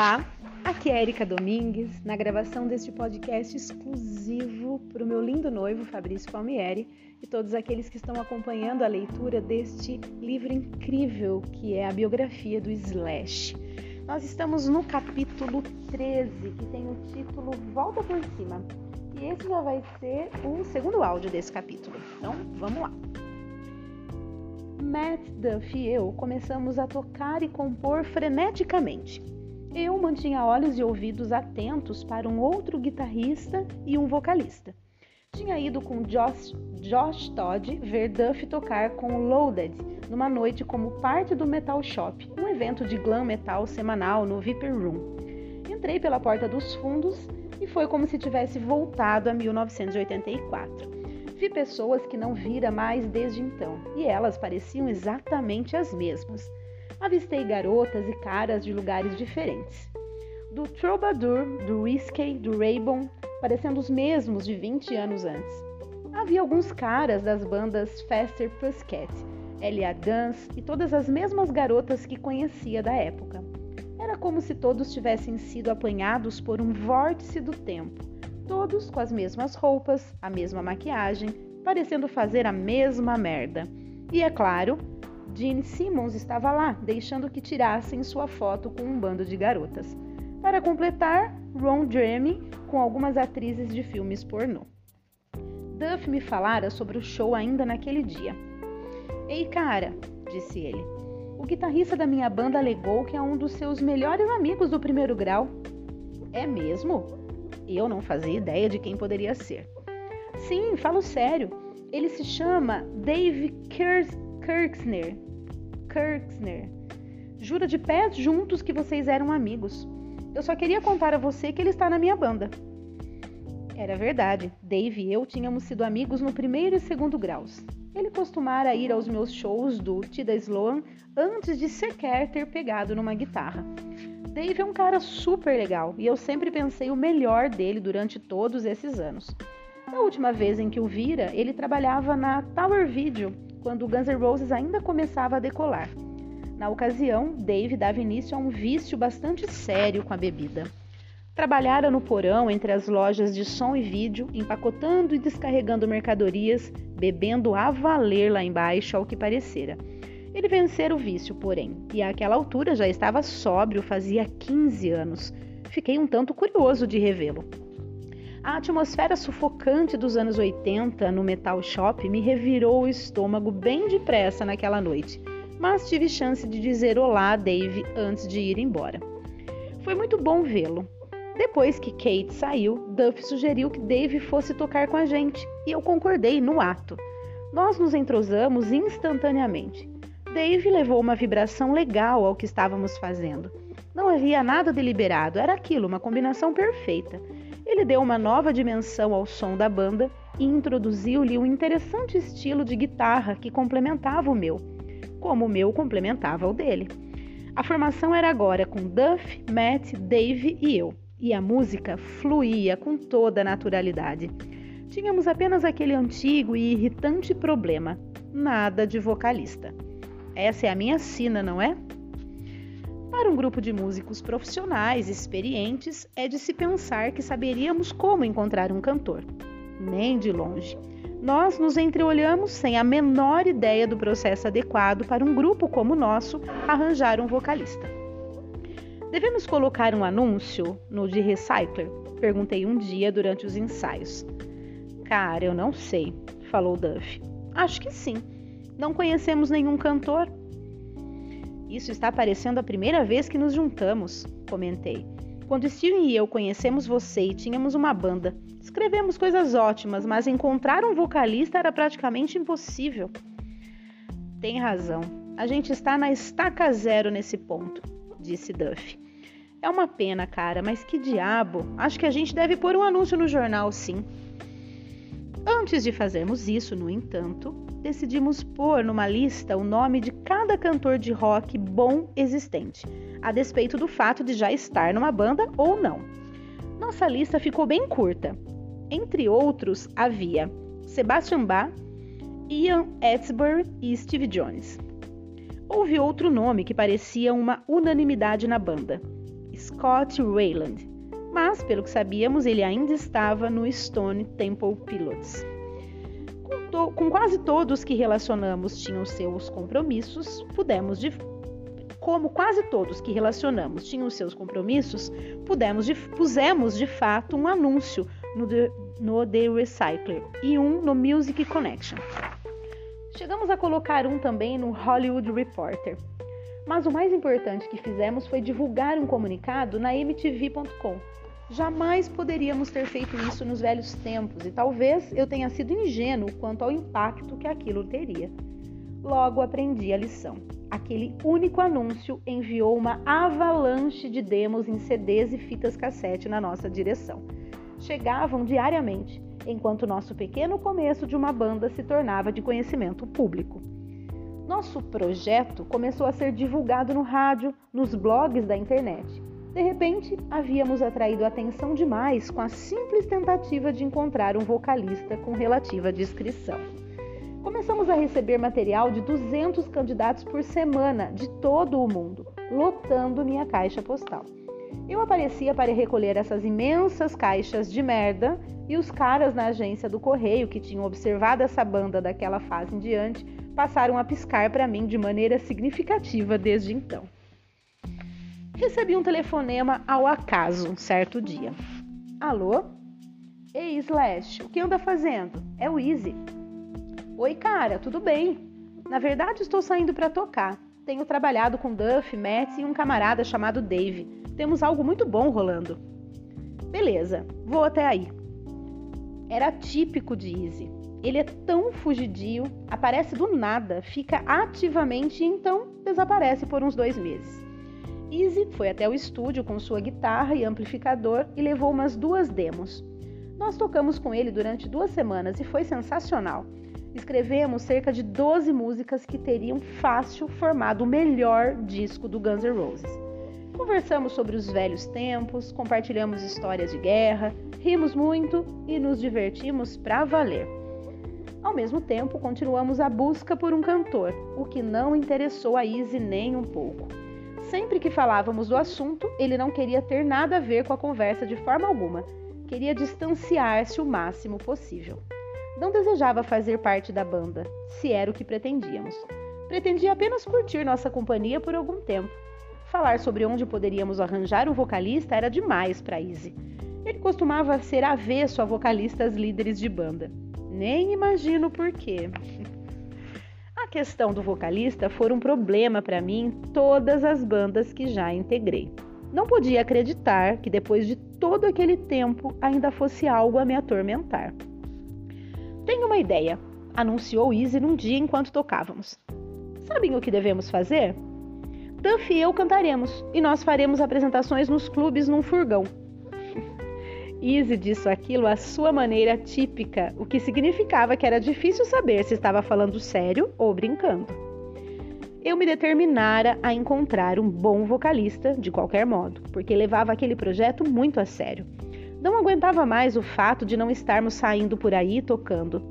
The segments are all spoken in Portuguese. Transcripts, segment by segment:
Olá, aqui é Erika Domingues, na gravação deste podcast exclusivo para o meu lindo noivo Fabrício Palmieri e todos aqueles que estão acompanhando a leitura deste livro incrível que é a biografia do Slash. Nós estamos no capítulo 13, que tem o título Volta por Cima. E esse já vai ser o segundo áudio desse capítulo. Então, vamos lá. Matt, Duff e eu começamos a tocar e compor freneticamente. Eu mantinha olhos e ouvidos atentos para um outro guitarrista e um vocalista. Tinha ido com Josh, Josh Todd ver Duff tocar com Loaded numa noite como parte do Metal Shop, um evento de glam metal semanal no Viper Room. Entrei pela porta dos fundos e foi como se tivesse voltado a 1984. Vi pessoas que não vira mais desde então, e elas pareciam exatamente as mesmas avistei garotas e caras de lugares diferentes. Do Troubadour, do Whiskey, do Raybon, parecendo os mesmos de 20 anos antes. Havia alguns caras das bandas Faster Pussycat, Elia Guns e todas as mesmas garotas que conhecia da época. Era como se todos tivessem sido apanhados por um vórtice do tempo, todos com as mesmas roupas, a mesma maquiagem, parecendo fazer a mesma merda. E é claro, Gene Simmons estava lá, deixando que tirassem sua foto com um bando de garotas. Para completar, Ron Jeremy com algumas atrizes de filmes pornô. Duff me falara sobre o show ainda naquele dia. Ei, cara, disse ele. O guitarrista da minha banda alegou que é um dos seus melhores amigos do primeiro grau. É mesmo? Eu não fazia ideia de quem poderia ser. Sim, falo sério. Ele se chama Dave Kirksner. Kirksner. Jura de pés juntos que vocês eram amigos. Eu só queria contar a você que ele está na minha banda. Era verdade. Dave e eu tínhamos sido amigos no primeiro e segundo graus. Ele costumara ir aos meus shows do Tida Sloan antes de sequer ter pegado numa guitarra. Dave é um cara super legal e eu sempre pensei o melhor dele durante todos esses anos. Na última vez em que o vira, ele trabalhava na Tower Video quando Guns N' Roses ainda começava a decolar. Na ocasião, Dave dava início a um vício bastante sério com a bebida. Trabalhara no porão entre as lojas de som e vídeo, empacotando e descarregando mercadorias, bebendo a valer lá embaixo, ao que parecera. Ele vencera o vício, porém, e àquela altura já estava sóbrio fazia 15 anos. Fiquei um tanto curioso de revê-lo. A atmosfera sufocante dos anos 80 no Metal Shop me revirou o estômago bem depressa naquela noite, mas tive chance de dizer olá a Dave antes de ir embora. Foi muito bom vê-lo. Depois que Kate saiu, Duff sugeriu que Dave fosse tocar com a gente e eu concordei no ato. Nós nos entrosamos instantaneamente. Dave levou uma vibração legal ao que estávamos fazendo. Não havia nada deliberado, era aquilo, uma combinação perfeita. Ele deu uma nova dimensão ao som da banda e introduziu-lhe um interessante estilo de guitarra que complementava o meu, como o meu complementava o dele. A formação era agora com Duff, Matt, Dave e eu, e a música fluía com toda a naturalidade. Tínhamos apenas aquele antigo e irritante problema: nada de vocalista. Essa é a minha sina, não é? Para um grupo de músicos profissionais experientes, é de se pensar que saberíamos como encontrar um cantor. Nem de longe. Nós nos entreolhamos sem a menor ideia do processo adequado para um grupo como o nosso arranjar um vocalista. Devemos colocar um anúncio no de Recycler? Perguntei um dia durante os ensaios. Cara, eu não sei, falou Duff. Acho que sim. Não conhecemos nenhum cantor, isso está parecendo a primeira vez que nos juntamos, comentei. Quando Steven e eu conhecemos você e tínhamos uma banda, escrevemos coisas ótimas, mas encontrar um vocalista era praticamente impossível. Tem razão. A gente está na estaca zero nesse ponto, disse Duff. É uma pena, cara, mas que diabo. Acho que a gente deve pôr um anúncio no jornal, sim. Antes de fazermos isso, no entanto, decidimos pôr numa lista o nome de cada cantor de rock bom existente, a despeito do fato de já estar numa banda ou não. Nossa lista ficou bem curta. Entre outros, havia Sebastian Bach, Ian Edsbury e Steve Jones. Houve outro nome que parecia uma unanimidade na banda: Scott Wayland, mas, pelo que sabíamos, ele ainda estava no Stone Temple Pilots. Com, com quase todos que relacionamos tinham seus compromissos, pudemos de como quase todos que relacionamos tinham seus compromissos, pudemos de, pusemos de fato um anúncio no The, no The Recycler e um no Music Connection. Chegamos a colocar um também no Hollywood Reporter. Mas o mais importante que fizemos foi divulgar um comunicado na MTV.com. Jamais poderíamos ter feito isso nos velhos tempos e talvez eu tenha sido ingênuo quanto ao impacto que aquilo teria. Logo aprendi a lição. Aquele único anúncio enviou uma avalanche de demos em CDs e fitas cassete na nossa direção. Chegavam diariamente enquanto nosso pequeno começo de uma banda se tornava de conhecimento público. Nosso projeto começou a ser divulgado no rádio, nos blogs da internet. De repente, havíamos atraído atenção demais com a simples tentativa de encontrar um vocalista com relativa discrição. Começamos a receber material de 200 candidatos por semana de todo o mundo, lotando minha caixa postal. Eu aparecia para recolher essas imensas caixas de merda e os caras na agência do correio que tinham observado essa banda daquela fase em diante passaram a piscar para mim de maneira significativa desde então. Recebi um telefonema ao acaso um certo dia. Alô? Ei, Slash, o que anda fazendo? É o Easy. Oi, cara, tudo bem? Na verdade, estou saindo para tocar. Tenho trabalhado com Duff, Matt e um camarada chamado Dave. Temos algo muito bom rolando. Beleza, vou até aí. Era típico de Easy. Ele é tão fugidio, aparece do nada, fica ativamente e então desaparece por uns dois meses. Easy foi até o estúdio com sua guitarra e amplificador e levou umas duas demos. Nós tocamos com ele durante duas semanas e foi sensacional. Escrevemos cerca de 12 músicas que teriam fácil formado o melhor disco do Guns N' Roses. Conversamos sobre os velhos tempos, compartilhamos histórias de guerra, rimos muito e nos divertimos para valer. Ao mesmo tempo, continuamos a busca por um cantor, o que não interessou a Izzy nem um pouco. Sempre que falávamos do assunto, ele não queria ter nada a ver com a conversa de forma alguma. Queria distanciar-se o máximo possível. Não desejava fazer parte da banda, se era o que pretendíamos. Pretendia apenas curtir nossa companhia por algum tempo Falar sobre onde poderíamos arranjar um vocalista era demais para Izzy. Ele costumava ser avesso a vocalistas líderes de banda. Nem imagino por quê. Questão do vocalista foi um problema para mim em todas as bandas que já integrei. Não podia acreditar que depois de todo aquele tempo ainda fosse algo a me atormentar. Tenho uma ideia, anunciou Izzy num dia enquanto tocávamos. Sabem o que devemos fazer? Duff e eu cantaremos e nós faremos apresentações nos clubes num furgão. Izzy disse aquilo à sua maneira típica, o que significava que era difícil saber se estava falando sério ou brincando. Eu me determinara a encontrar um bom vocalista, de qualquer modo, porque levava aquele projeto muito a sério. Não aguentava mais o fato de não estarmos saindo por aí tocando.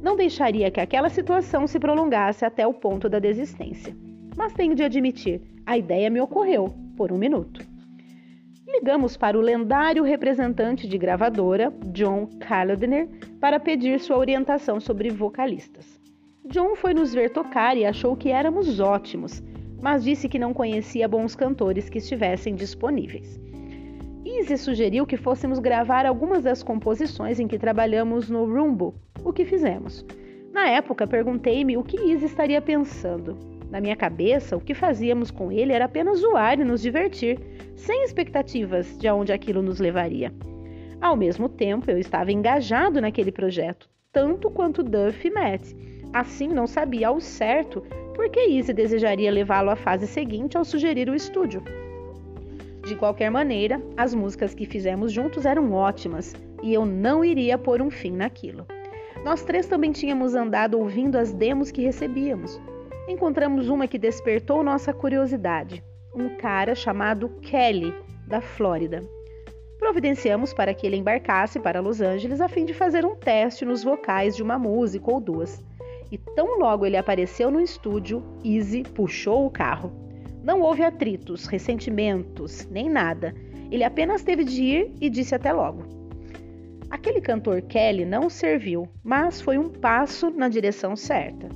Não deixaria que aquela situação se prolongasse até o ponto da desistência. Mas tenho de admitir, a ideia me ocorreu por um minuto. Ligamos para o lendário representante de gravadora, John Calodner, para pedir sua orientação sobre vocalistas. John foi nos ver tocar e achou que éramos ótimos, mas disse que não conhecia bons cantores que estivessem disponíveis. Izzy sugeriu que fôssemos gravar algumas das composições em que trabalhamos no Rumbo, o que fizemos. Na época, perguntei-me o que Izzy estaria pensando. Na minha cabeça, o que fazíamos com ele era apenas zoar e nos divertir, sem expectativas de aonde aquilo nos levaria. Ao mesmo tempo, eu estava engajado naquele projeto, tanto quanto Duff e Matt. Assim, não sabia ao certo por que Izzy desejaria levá-lo à fase seguinte ao sugerir o estúdio. De qualquer maneira, as músicas que fizemos juntos eram ótimas e eu não iria pôr um fim naquilo. Nós três também tínhamos andado ouvindo as demos que recebíamos encontramos uma que despertou nossa curiosidade: um cara chamado Kelly, da Flórida. Providenciamos para que ele embarcasse para Los Angeles a fim de fazer um teste nos vocais de uma música ou duas. E tão logo ele apareceu no estúdio, Easy puxou o carro. Não houve atritos, ressentimentos, nem nada. Ele apenas teve de ir e disse até logo. Aquele cantor Kelly não serviu, mas foi um passo na direção certa.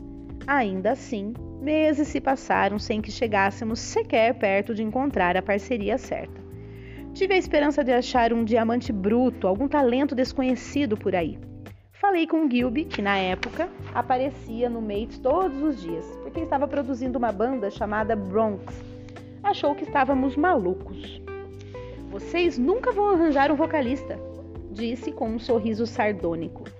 Ainda assim, meses se passaram sem que chegássemos sequer perto de encontrar a parceria certa. Tive a esperança de achar um diamante bruto, algum talento desconhecido por aí. Falei com Gilby, que na época aparecia no Mates todos os dias, porque estava produzindo uma banda chamada Bronx. Achou que estávamos malucos. Vocês nunca vão arranjar um vocalista, disse com um sorriso sardônico.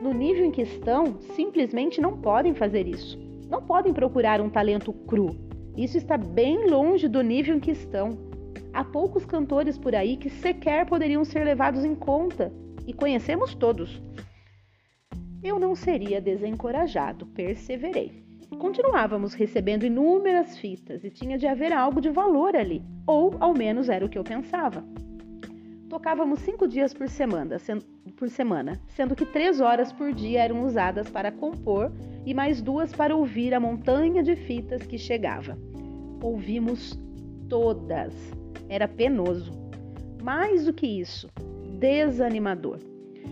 No nível em que estão, simplesmente não podem fazer isso. Não podem procurar um talento cru. Isso está bem longe do nível em que estão. Há poucos cantores por aí que sequer poderiam ser levados em conta, e conhecemos todos. Eu não seria desencorajado, perseverei. Continuávamos recebendo inúmeras fitas e tinha de haver algo de valor ali, ou ao menos era o que eu pensava. Tocávamos cinco dias por semana, sendo, por semana, sendo que três horas por dia eram usadas para compor e mais duas para ouvir a montanha de fitas que chegava. Ouvimos todas. Era penoso. Mais do que isso, desanimador.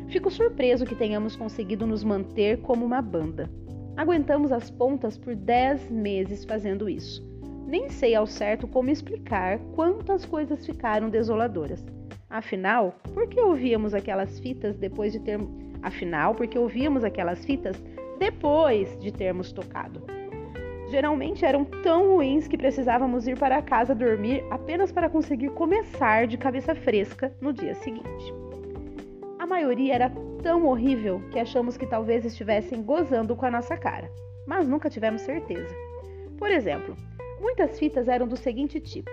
Fico surpreso que tenhamos conseguido nos manter como uma banda. Aguentamos as pontas por 10 meses fazendo isso. Nem sei ao certo como explicar quantas coisas ficaram desoladoras. Afinal, por que ouvíamos aquelas fitas depois de ter Afinal, porque ouvíamos aquelas fitas depois de termos tocado. Geralmente eram tão ruins que precisávamos ir para casa dormir apenas para conseguir começar de cabeça fresca no dia seguinte. A maioria era tão horrível que achamos que talvez estivessem gozando com a nossa cara, mas nunca tivemos certeza. Por exemplo, muitas fitas eram do seguinte tipo: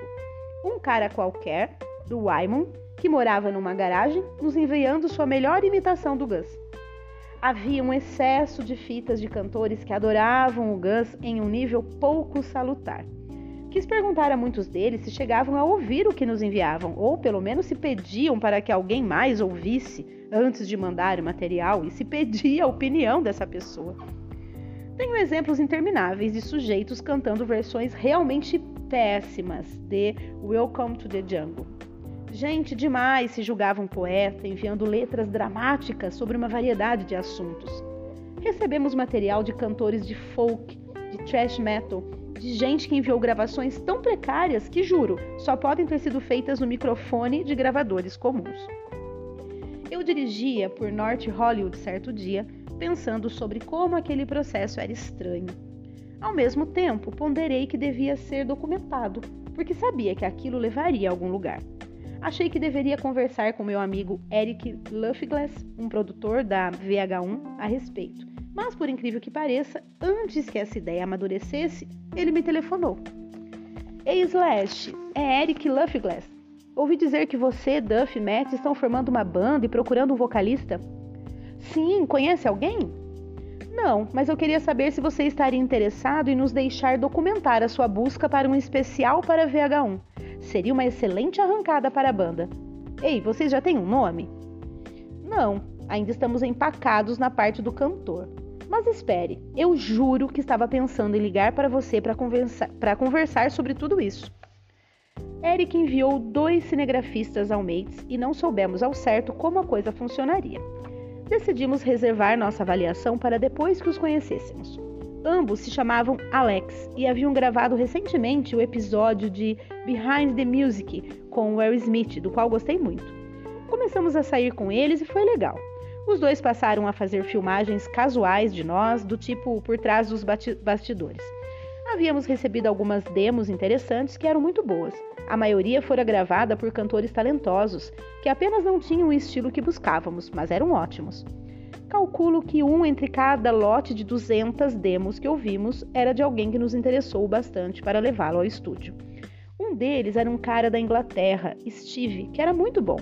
um cara qualquer, do Wyman, que morava numa garagem, nos enviando sua melhor imitação do Gus. Havia um excesso de fitas de cantores que adoravam o Gus em um nível pouco salutar. Quis perguntar a muitos deles se chegavam a ouvir o que nos enviavam, ou pelo menos se pediam para que alguém mais ouvisse antes de mandar o material e se pedia a opinião dessa pessoa. Tenho exemplos intermináveis de sujeitos cantando versões realmente péssimas de Welcome to the Jungle. Gente demais se julgava um poeta, enviando letras dramáticas sobre uma variedade de assuntos. Recebemos material de cantores de folk, de thrash metal, de gente que enviou gravações tão precárias que, juro, só podem ter sido feitas no microfone de gravadores comuns. Eu dirigia por North Hollywood certo dia, pensando sobre como aquele processo era estranho. Ao mesmo tempo, ponderei que devia ser documentado, porque sabia que aquilo levaria a algum lugar. Achei que deveria conversar com meu amigo Eric Luffglass, um produtor da VH1, a respeito. Mas, por incrível que pareça, antes que essa ideia amadurecesse, ele me telefonou. Ei, Slash, é Eric Luffglass. Ouvi dizer que você, Duff e Matt estão formando uma banda e procurando um vocalista. Sim, conhece alguém? Não, mas eu queria saber se você estaria interessado em nos deixar documentar a sua busca para um especial para VH1. Seria uma excelente arrancada para a banda. Ei, vocês já têm um nome? Não, ainda estamos empacados na parte do cantor. Mas espere, eu juro que estava pensando em ligar para você para conversar, conversar sobre tudo isso. Eric enviou dois cinegrafistas ao Mates e não soubemos ao certo como a coisa funcionaria. Decidimos reservar nossa avaliação para depois que os conhecêssemos. Ambos se chamavam Alex e haviam gravado recentemente o episódio de Behind the Music com Will Smith, do qual gostei muito. Começamos a sair com eles e foi legal. Os dois passaram a fazer filmagens casuais de nós, do tipo por trás dos bastidores. Havíamos recebido algumas demos interessantes que eram muito boas. A maioria fora gravada por cantores talentosos, que apenas não tinham o estilo que buscávamos, mas eram ótimos. Calculo que um entre cada lote de 200 demos que ouvimos era de alguém que nos interessou bastante para levá-lo ao estúdio. Um deles era um cara da Inglaterra, Steve, que era muito bom.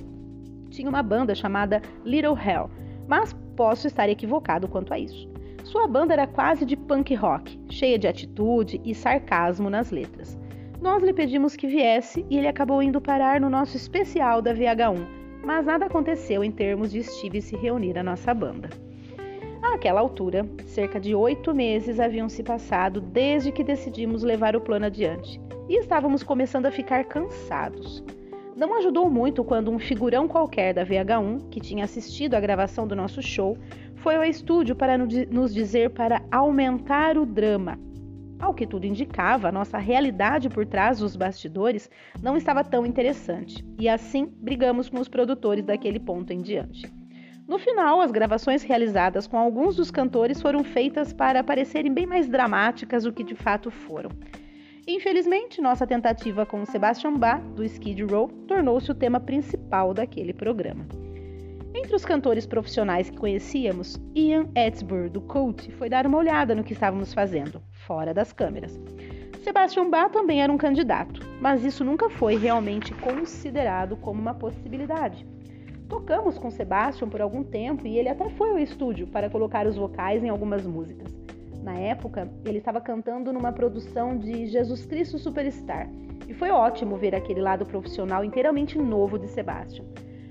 Tinha uma banda chamada Little Hell, mas posso estar equivocado quanto a isso. Sua banda era quase de punk rock, cheia de atitude e sarcasmo nas letras. Nós lhe pedimos que viesse e ele acabou indo parar no nosso especial da VH1, mas nada aconteceu em termos de Steve se reunir à nossa banda. Àquela altura, cerca de oito meses haviam se passado desde que decidimos levar o plano adiante. e estávamos começando a ficar cansados. Não ajudou muito quando um figurão qualquer da VH1, que tinha assistido à gravação do nosso show, foi ao estúdio para nos dizer para aumentar o drama. Ao que tudo indicava, a nossa realidade por trás dos bastidores não estava tão interessante, e assim brigamos com os produtores daquele ponto em diante. No final, as gravações realizadas com alguns dos cantores foram feitas para parecerem bem mais dramáticas do que de fato foram. Infelizmente, nossa tentativa com Sebastian Bach, do Skid Row, tornou-se o tema principal daquele programa. Entre os cantores profissionais que conhecíamos, Ian Edsburg, do Cult, foi dar uma olhada no que estávamos fazendo, fora das câmeras. Sebastian Bach também era um candidato, mas isso nunca foi realmente considerado como uma possibilidade. Tocamos com Sebastian por algum tempo e ele até foi ao estúdio para colocar os vocais em algumas músicas. Na época, ele estava cantando numa produção de Jesus Cristo Superstar e foi ótimo ver aquele lado profissional inteiramente novo de Sebastian.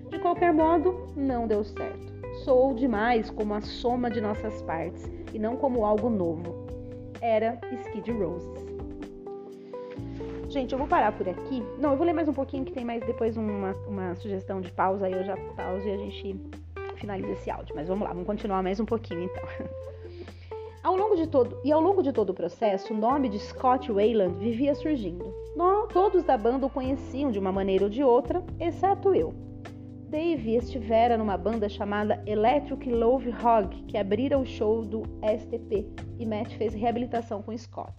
De qualquer modo, não deu certo. Soou demais como a soma de nossas partes e não como algo novo. Era Skid Roses. Gente, eu vou parar por aqui. Não, eu vou ler mais um pouquinho que tem mais depois uma, uma sugestão de pausa. Aí eu já pauso e a gente finaliza esse áudio. Mas vamos lá, vamos continuar mais um pouquinho então. Ao longo de todo, e ao longo de todo o processo, o nome de Scott Wayland vivia surgindo. Nós, todos da banda o conheciam de uma maneira ou de outra, exceto eu. Dave estivera numa banda chamada Electric Love Hog, que abrira o show do STP, e Matt fez reabilitação com Scott.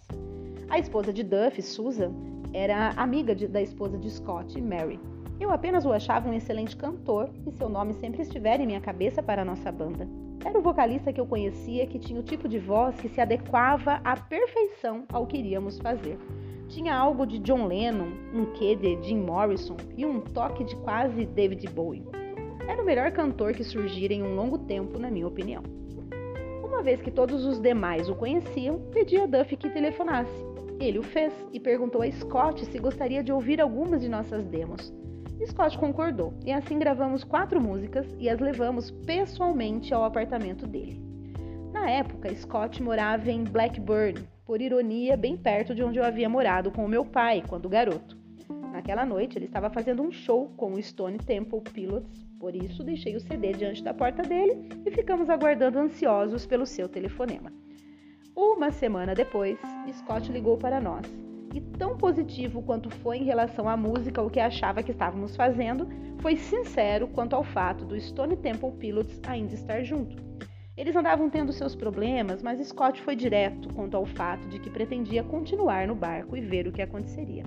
A esposa de Duff, Susan, era amiga de, da esposa de Scott, Mary. Eu apenas o achava um excelente cantor e seu nome sempre estivera em minha cabeça para a nossa banda. Era o vocalista que eu conhecia que tinha o tipo de voz que se adequava à perfeição ao que iríamos fazer. Tinha algo de John Lennon, um quê de Jim Morrison e um toque de quase David Bowie. Era o melhor cantor que surgira em um longo tempo, na minha opinião. Uma vez que todos os demais o conheciam, pedi a Duff que telefonasse. Ele o fez e perguntou a Scott se gostaria de ouvir algumas de nossas demos. Scott concordou e assim gravamos quatro músicas e as levamos pessoalmente ao apartamento dele. Na época, Scott morava em Blackburn, por ironia, bem perto de onde eu havia morado com o meu pai quando garoto. Naquela noite, ele estava fazendo um show com o Stone Temple Pilots, por isso deixei o CD diante da porta dele e ficamos aguardando ansiosos pelo seu telefonema. Uma semana depois, Scott ligou para nós. E tão positivo quanto foi em relação à música, o que achava que estávamos fazendo, foi sincero quanto ao fato do Stone Temple Pilots ainda estar junto. Eles andavam tendo seus problemas, mas Scott foi direto quanto ao fato de que pretendia continuar no barco e ver o que aconteceria.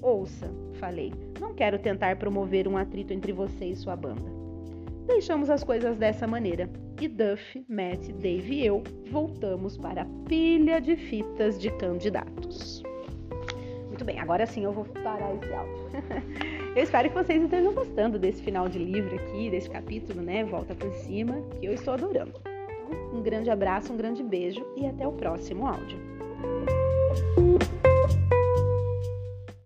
Ouça, falei, não quero tentar promover um atrito entre você e sua banda. Deixamos as coisas dessa maneira e Duff, Matt, Dave e eu voltamos para a pilha de fitas de candidatos. Muito bem, agora sim eu vou parar esse áudio. eu espero que vocês estejam gostando desse final de livro aqui, desse capítulo, né? Volta por cima, que eu estou adorando. Um grande abraço, um grande beijo e até o próximo áudio.